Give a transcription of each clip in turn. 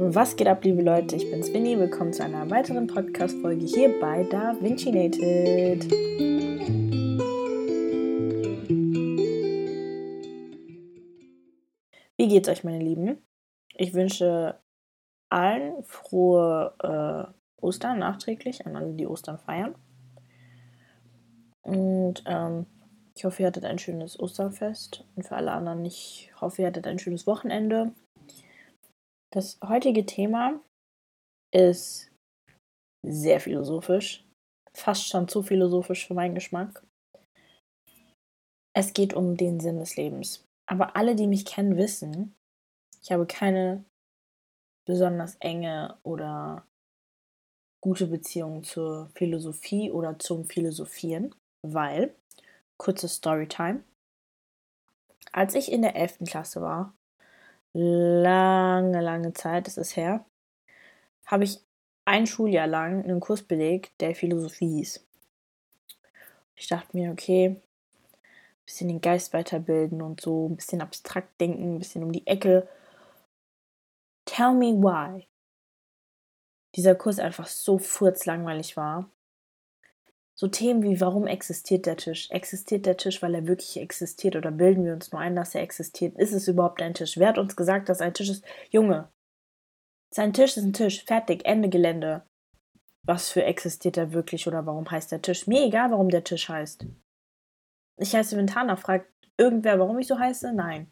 Was geht ab, liebe Leute? Ich bin's Winnie. Willkommen zu einer weiteren Podcast-Folge hier bei Da Vinci Nated. Wie geht's euch, meine Lieben? Ich wünsche allen frohe äh, Ostern nachträglich, an alle, die Ostern feiern. Und ähm, ich hoffe, ihr hattet ein schönes Osterfest. Und für alle anderen, ich hoffe, ihr hattet ein schönes Wochenende. Das heutige Thema ist sehr philosophisch. Fast schon zu philosophisch für meinen Geschmack. Es geht um den Sinn des Lebens. Aber alle, die mich kennen, wissen, ich habe keine besonders enge oder gute Beziehung zur Philosophie oder zum Philosophieren, weil, kurze Storytime, als ich in der 11. Klasse war, lange, lange Zeit, das ist her, habe ich ein Schuljahr lang einen Kurs belegt, der Philosophie hieß. Ich dachte mir, okay, ein bisschen den Geist weiterbilden und so, ein bisschen abstrakt denken, ein bisschen um die Ecke. Tell me why. Dieser Kurs einfach so furzlangweilig war. So Themen wie, warum existiert der Tisch? Existiert der Tisch, weil er wirklich existiert? Oder bilden wir uns nur ein, dass er existiert? Ist es überhaupt ein Tisch? Wer hat uns gesagt, dass ein Tisch ist? Junge, sein Tisch ist ein Tisch. Fertig, Ende Gelände. Was für existiert er wirklich oder warum heißt der Tisch? Mir egal, warum der Tisch heißt. Ich heiße Ventana. Fragt irgendwer, warum ich so heiße? Nein.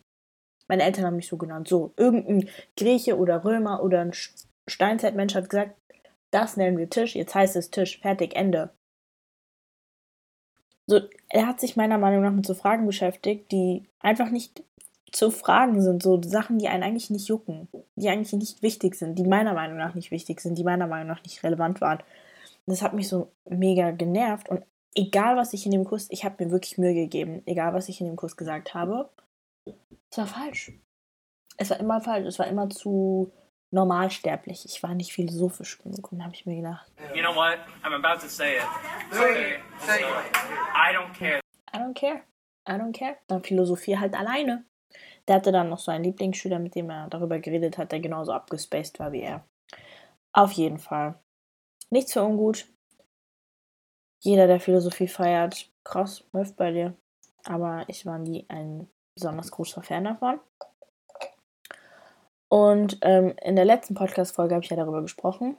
Meine Eltern haben mich so genannt. So, irgendein Grieche oder Römer oder ein Steinzeitmensch hat gesagt, das nennen wir Tisch, jetzt heißt es Tisch. Fertig, Ende so, er hat sich meiner Meinung nach mit so Fragen beschäftigt, die einfach nicht zu fragen sind, so Sachen, die einen eigentlich nicht jucken, die eigentlich nicht wichtig sind, die meiner Meinung nach nicht wichtig sind, die meiner Meinung nach nicht relevant waren. Das hat mich so mega genervt und egal was ich in dem Kurs, ich habe mir wirklich Mühe gegeben, egal was ich in dem Kurs gesagt habe, es war falsch. Es war immer falsch, es war immer zu normalsterblich. Ich war nicht philosophisch genug und habe ich mir gedacht. You know what? I'm about to say it. Okay. Say it. I don't care. I don't care. I don't care. Dann Philosophie halt alleine. Der hatte dann noch so einen Lieblingsschüler, mit dem er darüber geredet hat, der genauso abgespaced war wie er. Auf jeden Fall. Nichts für ungut. Jeder, der Philosophie feiert, krass, läuft bei dir. Aber ich war nie ein besonders großer Fan davon. Und ähm, in der letzten Podcast-Folge habe ich ja darüber gesprochen.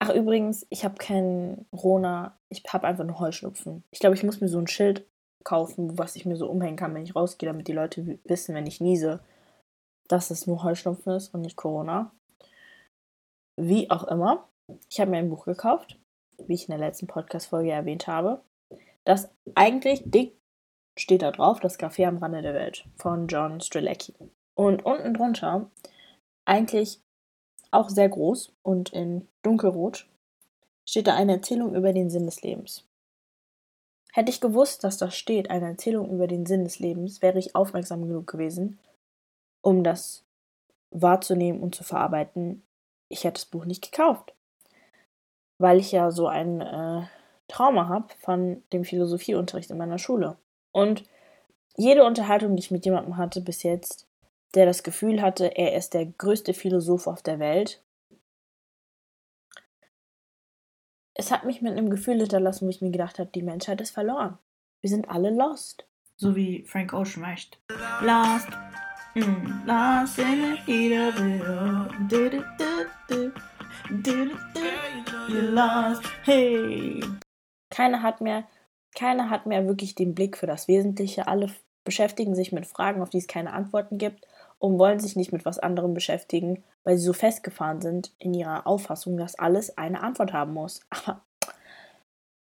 Ach, übrigens, ich habe keinen Rona, ich habe einfach nur Heuschnupfen. Ich glaube, ich muss mir so ein Schild kaufen, was ich mir so umhängen kann, wenn ich rausgehe, damit die Leute wissen, wenn ich niese, dass es nur Heuschnupfen ist und nicht Corona. Wie auch immer, ich habe mir ein Buch gekauft, wie ich in der letzten Podcast-Folge erwähnt habe, das eigentlich dick steht da drauf, das Café am Rande der Welt von John Strzelecki. Und unten drunter, eigentlich auch sehr groß und in dunkelrot, steht da eine Erzählung über den Sinn des Lebens. Hätte ich gewusst, dass da steht, eine Erzählung über den Sinn des Lebens, wäre ich aufmerksam genug gewesen, um das wahrzunehmen und zu verarbeiten. Ich hätte das Buch nicht gekauft, weil ich ja so ein äh, Trauma habe von dem Philosophieunterricht in meiner Schule. Und jede Unterhaltung, die ich mit jemandem hatte bis jetzt, der das Gefühl hatte, er ist der größte Philosoph auf der Welt. Es hat mich mit einem Gefühl hinterlassen, wo ich mir gedacht habe, die Menschheit ist verloren. Wir sind alle lost. So wie Frank Ocean möchte. Lost. Mm, lost in the heat of it all. You're lost. Hey. Keiner hat mehr, keiner hat mehr wirklich den Blick für das Wesentliche. Alle beschäftigen sich mit Fragen, auf die es keine Antworten gibt und wollen sich nicht mit was anderem beschäftigen, weil sie so festgefahren sind in ihrer Auffassung, dass alles eine Antwort haben muss. Aber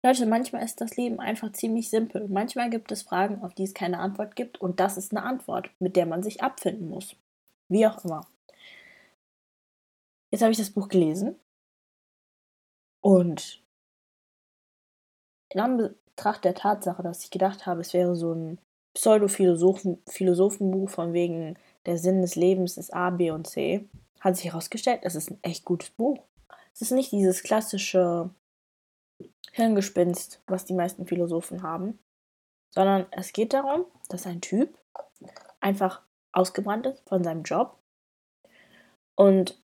Leute, manchmal ist das Leben einfach ziemlich simpel. Manchmal gibt es Fragen, auf die es keine Antwort gibt und das ist eine Antwort, mit der man sich abfinden muss. Wie auch immer. Jetzt habe ich das Buch gelesen und in Anbetracht der Tatsache, dass ich gedacht habe, es wäre so ein Pseudo-Philosophenbuch von wegen der Sinn des Lebens ist A, B und C, hat sich herausgestellt, es ist ein echt gutes Buch. Es ist nicht dieses klassische Hirngespinst, was die meisten Philosophen haben, sondern es geht darum, dass ein Typ einfach ausgebrannt ist von seinem Job und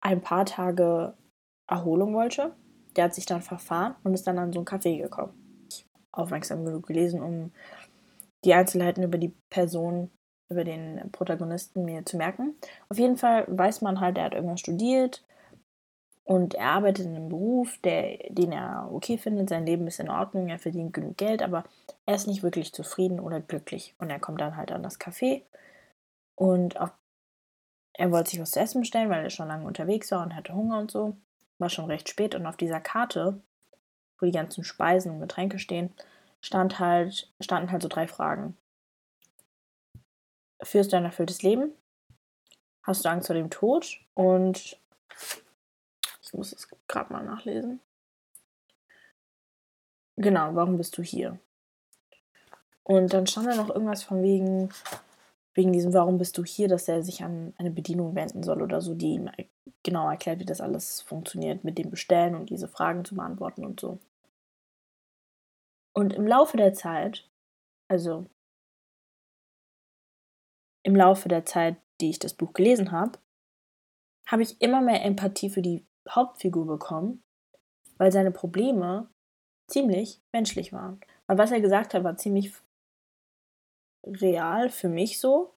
ein paar Tage Erholung wollte. Der hat sich dann verfahren und ist dann an so ein Café gekommen. Aufmerksam genug gelesen, um die Einzelheiten über die Person, über den Protagonisten mir zu merken. Auf jeden Fall weiß man halt, er hat irgendwas studiert und er arbeitet in einem Beruf, der, den er okay findet. Sein Leben ist in Ordnung, er verdient genug Geld, aber er ist nicht wirklich zufrieden oder glücklich. Und er kommt dann halt an das Café und auf, er wollte sich was zu essen bestellen, weil er schon lange unterwegs war und hatte Hunger und so. War schon recht spät und auf dieser Karte, wo die ganzen Speisen und Getränke stehen, stand halt, standen halt so drei Fragen. Führst du ein erfülltes Leben? Hast du Angst vor dem Tod? Und ich muss es gerade mal nachlesen. Genau, warum bist du hier? Und dann stand da noch irgendwas von wegen, wegen diesem Warum bist du hier, dass er sich an eine Bedienung wenden soll oder so, die ihm genau erklärt, wie das alles funktioniert mit dem Bestellen und diese Fragen zu beantworten und so. Und im Laufe der Zeit, also im Laufe der Zeit, die ich das Buch gelesen habe, habe ich immer mehr Empathie für die Hauptfigur bekommen, weil seine Probleme ziemlich menschlich waren. Weil was er gesagt hat, war ziemlich real für mich so.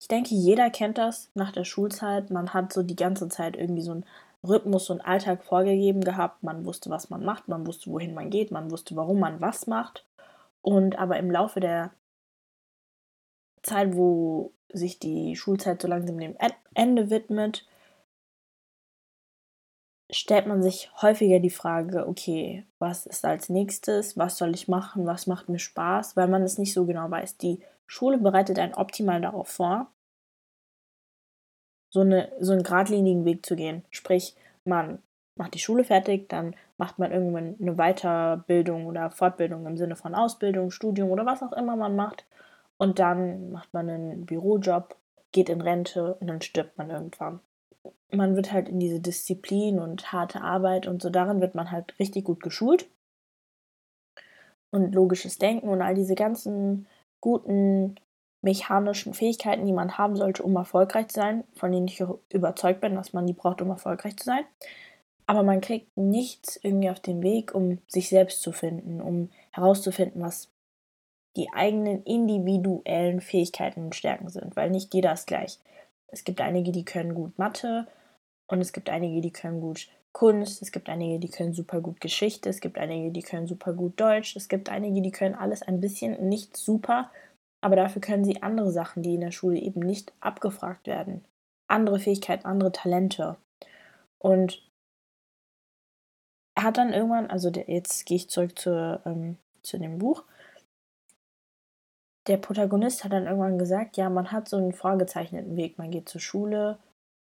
Ich denke, jeder kennt das nach der Schulzeit. Man hat so die ganze Zeit irgendwie so einen Rhythmus und Alltag vorgegeben gehabt. Man wusste, was man macht, man wusste, wohin man geht, man wusste, warum man was macht. Und aber im Laufe der Zeit, wo sich die Schulzeit so langsam dem Ende widmet, stellt man sich häufiger die Frage, okay, was ist als nächstes, was soll ich machen, was macht mir Spaß, weil man es nicht so genau weiß. Die Schule bereitet einen optimal darauf vor, so, eine, so einen geradlinigen Weg zu gehen. Sprich, man macht die Schule fertig, dann macht man irgendwann eine Weiterbildung oder Fortbildung im Sinne von Ausbildung, Studium oder was auch immer man macht. Und dann macht man einen Bürojob, geht in Rente und dann stirbt man irgendwann man wird halt in diese Disziplin und harte Arbeit und so darin wird man halt richtig gut geschult. Und logisches Denken und all diese ganzen guten mechanischen Fähigkeiten, die man haben sollte, um erfolgreich zu sein, von denen ich überzeugt bin, dass man die braucht, um erfolgreich zu sein. Aber man kriegt nichts irgendwie auf den Weg, um sich selbst zu finden, um herauszufinden, was die eigenen individuellen Fähigkeiten und Stärken sind, weil nicht jeder ist gleich. Es gibt einige, die können gut Mathe und es gibt einige, die können gut Kunst, es gibt einige, die können super gut Geschichte, es gibt einige, die können super gut Deutsch, es gibt einige, die können alles ein bisschen nicht super, aber dafür können sie andere Sachen, die in der Schule eben nicht abgefragt werden. Andere Fähigkeiten, andere Talente. Und er hat dann irgendwann, also der, jetzt gehe ich zurück zu, ähm, zu dem Buch, der Protagonist hat dann irgendwann gesagt, ja, man hat so einen vorgezeichneten Weg. Man geht zur Schule,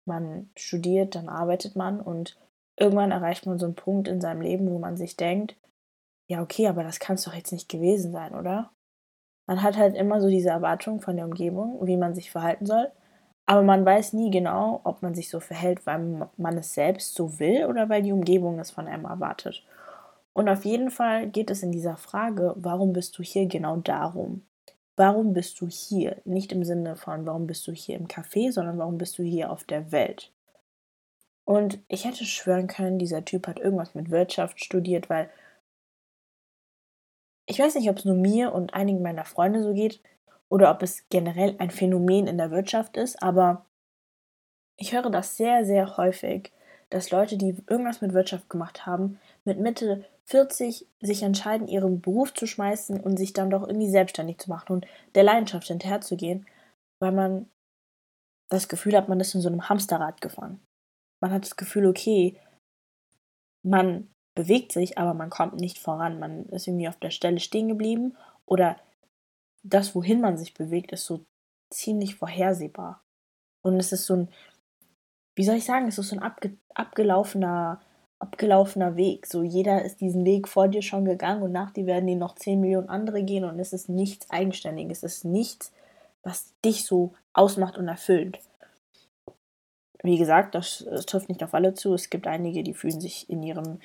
man studiert, dann arbeitet man und irgendwann erreicht man so einen Punkt in seinem Leben, wo man sich denkt, ja, okay, aber das kann es doch jetzt nicht gewesen sein, oder? Man hat halt immer so diese Erwartung von der Umgebung, wie man sich verhalten soll, aber man weiß nie genau, ob man sich so verhält, weil man es selbst so will oder weil die Umgebung es von einem erwartet. Und auf jeden Fall geht es in dieser Frage, warum bist du hier genau darum? Warum bist du hier? Nicht im Sinne von, warum bist du hier im Café, sondern warum bist du hier auf der Welt? Und ich hätte schwören können, dieser Typ hat irgendwas mit Wirtschaft studiert, weil ich weiß nicht, ob es nur mir und einigen meiner Freunde so geht oder ob es generell ein Phänomen in der Wirtschaft ist, aber ich höre das sehr, sehr häufig, dass Leute, die irgendwas mit Wirtschaft gemacht haben, mit Mitte 40 sich entscheiden, ihren Beruf zu schmeißen und sich dann doch irgendwie selbstständig zu machen und der Leidenschaft hinterherzugehen, weil man das Gefühl hat, man ist in so einem Hamsterrad gefangen. Man hat das Gefühl, okay, man bewegt sich, aber man kommt nicht voran. Man ist irgendwie auf der Stelle stehen geblieben oder das, wohin man sich bewegt, ist so ziemlich vorhersehbar. Und es ist so ein, wie soll ich sagen, es ist so ein abge abgelaufener abgelaufener Weg. So jeder ist diesen Weg vor dir schon gegangen und nach dir werden die noch 10 Millionen andere gehen und es ist nichts Eigenständiges. Es ist nichts, was dich so ausmacht und erfüllt. Wie gesagt, das, das trifft nicht auf alle zu. Es gibt einige, die fühlen sich in ihrem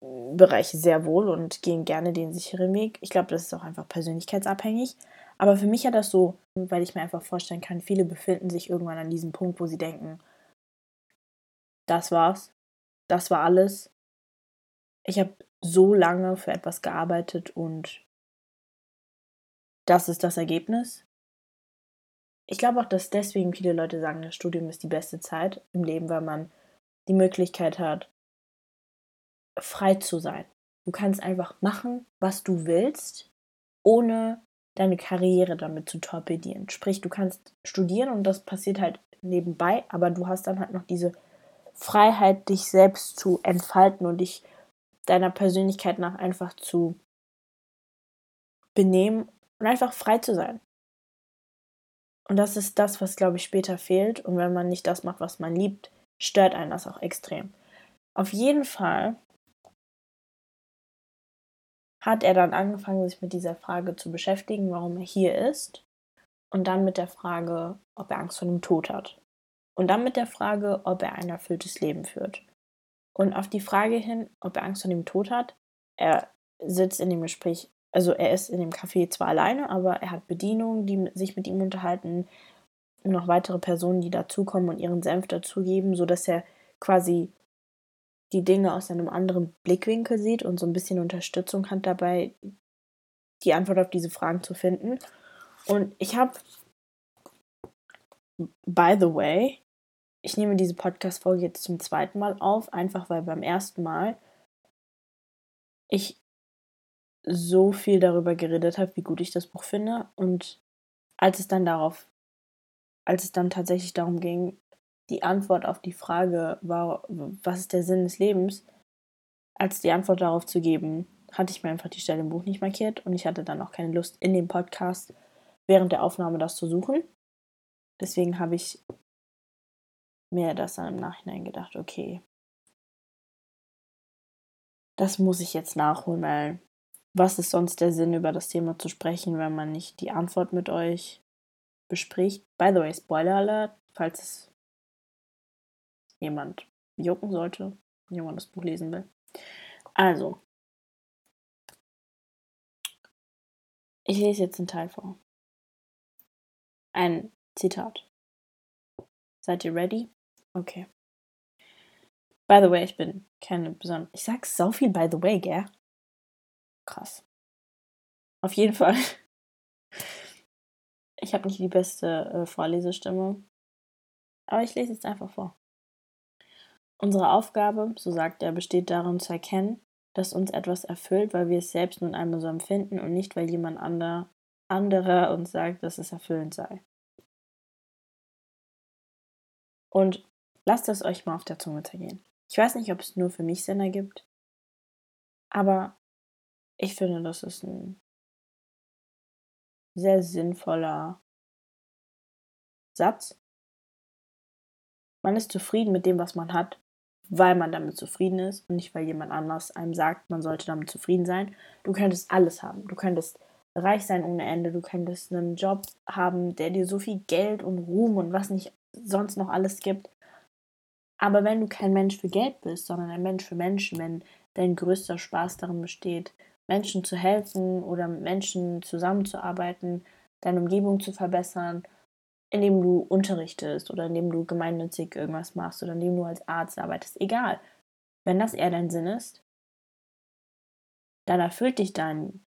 Bereich sehr wohl und gehen gerne den sicheren Weg. Ich glaube, das ist auch einfach persönlichkeitsabhängig. Aber für mich hat das so, weil ich mir einfach vorstellen kann, viele befinden sich irgendwann an diesem Punkt, wo sie denken, das war's. Das war alles. Ich habe so lange für etwas gearbeitet und das ist das Ergebnis. Ich glaube auch, dass deswegen viele Leute sagen, das Studium ist die beste Zeit im Leben, weil man die Möglichkeit hat, frei zu sein. Du kannst einfach machen, was du willst, ohne deine Karriere damit zu torpedieren. Sprich, du kannst studieren und das passiert halt nebenbei, aber du hast dann halt noch diese Freiheit, dich selbst zu entfalten und dich deiner Persönlichkeit nach einfach zu benehmen und einfach frei zu sein. Und das ist das, was, glaube ich, später fehlt. Und wenn man nicht das macht, was man liebt, stört einen das auch extrem. Auf jeden Fall hat er dann angefangen, sich mit dieser Frage zu beschäftigen, warum er hier ist. Und dann mit der Frage, ob er Angst vor dem Tod hat. Und dann mit der Frage, ob er ein erfülltes Leben führt. Und auf die Frage hin, ob er Angst vor dem Tod hat, er sitzt in dem Gespräch, also er ist in dem Café zwar alleine, aber er hat Bedienungen, die sich mit ihm unterhalten, noch weitere Personen, die dazukommen und ihren Senf dazugeben, sodass er quasi die Dinge aus einem anderen Blickwinkel sieht und so ein bisschen Unterstützung hat dabei, die Antwort auf diese Fragen zu finden. Und ich habe, by the way, ich nehme diese Podcast-Folge jetzt zum zweiten Mal auf, einfach weil beim ersten Mal ich so viel darüber geredet habe, wie gut ich das Buch finde. Und als es dann darauf, als es dann tatsächlich darum ging, die Antwort auf die Frage war, was ist der Sinn des Lebens, als die Antwort darauf zu geben, hatte ich mir einfach die Stelle im Buch nicht markiert und ich hatte dann auch keine Lust, in dem Podcast während der Aufnahme das zu suchen. Deswegen habe ich mir das dann im Nachhinein gedacht, okay, das muss ich jetzt nachholen, weil was ist sonst der Sinn, über das Thema zu sprechen, wenn man nicht die Antwort mit euch bespricht? By the way, Spoiler Alert, falls es jemand jucken sollte, jemand das Buch lesen will. Also, ich lese jetzt einen Teil vor. Ein Zitat. Seid ihr ready? Okay. By the way, ich bin keine besondere. Ich sag so viel by the way, gell? Krass. Auf jeden Fall. Ich habe nicht die beste äh, Vorlesestimme. Aber ich lese jetzt einfach vor. Unsere Aufgabe, so sagt er, besteht darin zu erkennen, dass uns etwas erfüllt, weil wir es selbst nun einmal so empfinden und nicht, weil jemand ander, anderer uns sagt, dass es erfüllend sei. Und lasst es euch mal auf der Zunge zergehen. Ich weiß nicht, ob es nur für mich Sinn ergibt, aber ich finde, das ist ein sehr sinnvoller Satz. Man ist zufrieden mit dem, was man hat, weil man damit zufrieden ist und nicht, weil jemand anders einem sagt, man sollte damit zufrieden sein. Du könntest alles haben. Du könntest reich sein ohne Ende. Du könntest einen Job haben, der dir so viel Geld und Ruhm und was nicht sonst noch alles gibt. Aber wenn du kein Mensch für Geld bist, sondern ein Mensch für Menschen, wenn dein größter Spaß darin besteht, Menschen zu helfen oder mit Menschen zusammenzuarbeiten, deine Umgebung zu verbessern, indem du unterrichtest oder indem du gemeinnützig irgendwas machst oder indem du als Arzt arbeitest, egal. Wenn das eher dein Sinn ist, dann erfüllt dich dein,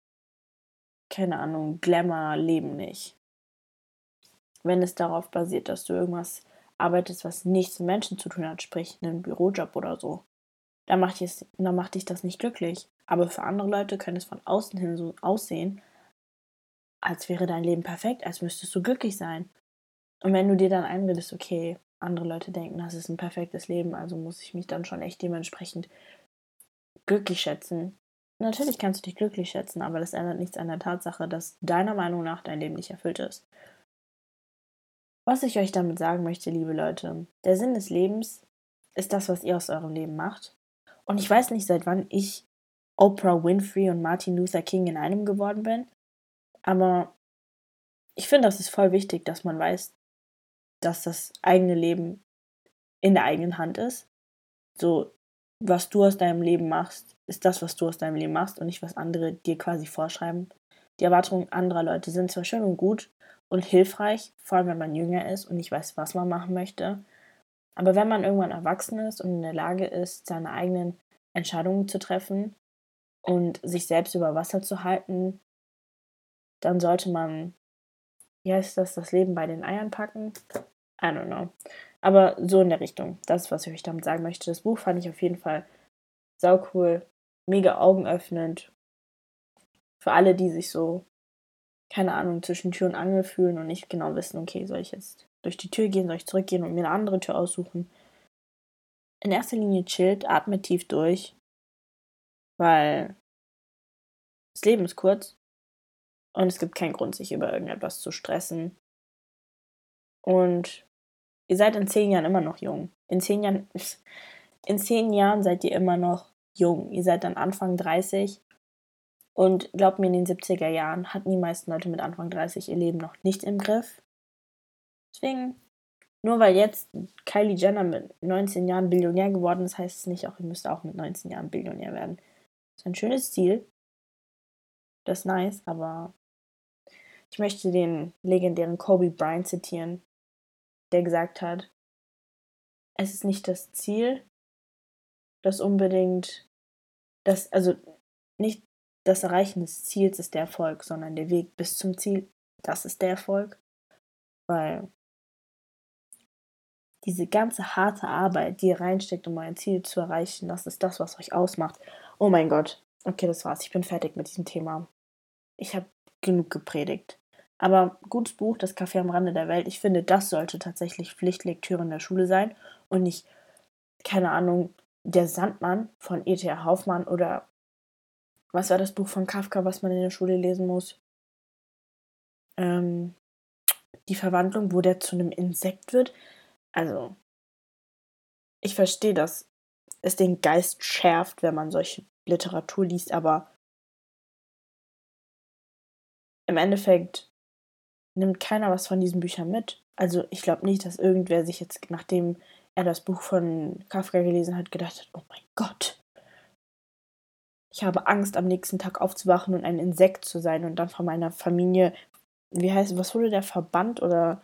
keine Ahnung, Glamour-Leben nicht. Wenn es darauf basiert, dass du irgendwas arbeitest, was nichts mit Menschen zu tun hat, sprich einen Bürojob oder so, dann macht, dich, dann macht dich das nicht glücklich. Aber für andere Leute könnte es von außen hin so aussehen, als wäre dein Leben perfekt, als müsstest du glücklich sein. Und wenn du dir dann einredest, okay, andere Leute denken, das ist ein perfektes Leben, also muss ich mich dann schon echt dementsprechend glücklich schätzen. Natürlich kannst du dich glücklich schätzen, aber das ändert nichts an der Tatsache, dass deiner Meinung nach dein Leben nicht erfüllt ist. Was ich euch damit sagen möchte, liebe Leute, der Sinn des Lebens ist das, was ihr aus eurem Leben macht. Und ich weiß nicht, seit wann ich Oprah Winfrey und Martin Luther King in einem geworden bin, aber ich finde, das ist voll wichtig, dass man weiß, dass das eigene Leben in der eigenen Hand ist. So, was du aus deinem Leben machst, ist das, was du aus deinem Leben machst und nicht, was andere dir quasi vorschreiben. Die Erwartungen anderer Leute sind zwar schön und gut und hilfreich, vor allem wenn man jünger ist und nicht weiß, was man machen möchte. Aber wenn man irgendwann erwachsen ist und in der Lage ist, seine eigenen Entscheidungen zu treffen und sich selbst über Wasser zu halten, dann sollte man, wie heißt das, das Leben bei den Eiern packen? I don't know. Aber so in der Richtung. Das, was ich euch damit sagen möchte. Das Buch fand ich auf jeden Fall sau cool, mega augenöffnend. Für alle, die sich so, keine Ahnung, zwischen Tür und Angel fühlen und nicht genau wissen, okay, soll ich jetzt durch die Tür gehen, soll ich zurückgehen und mir eine andere Tür aussuchen. In erster Linie chillt, atmet tief durch, weil das Leben ist kurz und es gibt keinen Grund, sich über irgendetwas zu stressen. Und ihr seid in zehn Jahren immer noch jung. In zehn Jahren, in zehn Jahren seid ihr immer noch jung. Ihr seid dann Anfang 30. Und glaubt mir, in den 70er Jahren hatten die meisten Leute mit Anfang 30 ihr Leben noch nicht im Griff. Deswegen, nur weil jetzt Kylie Jenner mit 19 Jahren Billionär geworden ist, heißt es nicht auch, ihr müsst auch mit 19 Jahren Billionär werden. Das ist ein schönes Ziel. Das ist nice, aber ich möchte den legendären Kobe Bryant zitieren, der gesagt hat, es ist nicht das Ziel, das unbedingt, das, also nicht das Erreichen des Ziels ist der Erfolg, sondern der Weg bis zum Ziel, das ist der Erfolg. Weil diese ganze harte Arbeit, die ihr reinsteckt, um euer Ziel zu erreichen, das ist das, was euch ausmacht. Oh mein Gott. Okay, das war's. Ich bin fertig mit diesem Thema. Ich habe genug gepredigt. Aber gutes Buch, Das Café am Rande der Welt, ich finde, das sollte tatsächlich Pflichtlektüre in der Schule sein und nicht, keine Ahnung, der Sandmann von E.T.A. Hoffmann oder was war das Buch von Kafka, was man in der Schule lesen muss? Ähm, die Verwandlung, wo der zu einem Insekt wird. Also, ich verstehe, dass es den Geist schärft, wenn man solche Literatur liest, aber im Endeffekt nimmt keiner was von diesen Büchern mit. Also ich glaube nicht, dass irgendwer sich jetzt, nachdem er das Buch von Kafka gelesen hat, gedacht hat, oh mein Gott, ich habe Angst, am nächsten Tag aufzuwachen und ein Insekt zu sein und dann von meiner Familie, wie heißt, was wurde der Verband oder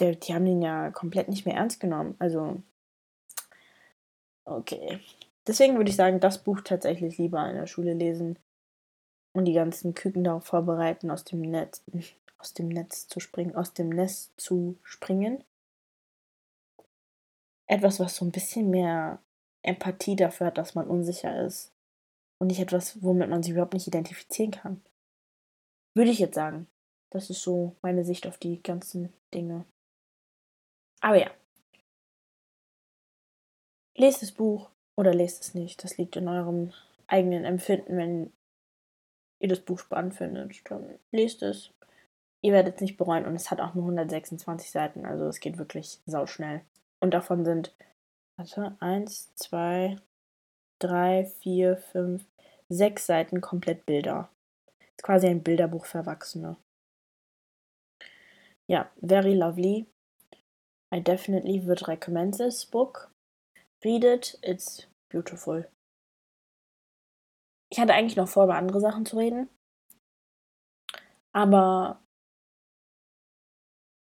der, die haben den ja komplett nicht mehr ernst genommen. Also, okay. Deswegen würde ich sagen, das Buch tatsächlich lieber in der Schule lesen und die ganzen Küken darauf vorbereiten, aus dem Netz, aus dem Netz zu springen, aus dem Nest zu springen etwas, was so ein bisschen mehr Empathie dafür hat, dass man unsicher ist. Und nicht etwas, womit man sich überhaupt nicht identifizieren kann. Würde ich jetzt sagen. Das ist so meine Sicht auf die ganzen Dinge. Aber ja. Lest das Buch oder lest es nicht. Das liegt in eurem eigenen Empfinden. Wenn ihr das Buch spannend findet, dann lest es. Ihr werdet es nicht bereuen und es hat auch nur 126 Seiten, also es geht wirklich sauschnell. Und davon sind, warte, eins, zwei, drei, vier, fünf, sechs Seiten komplett Bilder. Ist quasi ein Bilderbuch für Erwachsene. Ja, very lovely. I definitely would recommend this book. Read it, it's beautiful. Ich hatte eigentlich noch vor, über andere Sachen zu reden. Aber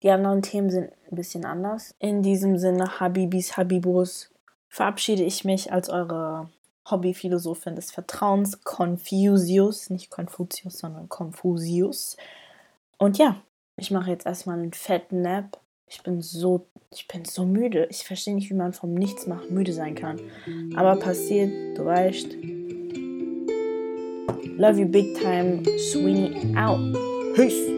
die anderen Themen sind ein bisschen anders. In diesem Sinne, Habibis, Habibos, verabschiede ich mich als eure Hobbyphilosophin des Vertrauens, Confucius, nicht Konfuzius, sondern Confucius. Und ja, ich mache jetzt erstmal einen fetten Nap. Ich bin so, ich bin so müde. Ich verstehe nicht, wie man vom Nichtsmachen müde sein kann. Aber passiert, du weißt. Love you big time, Sweeney out. Peace.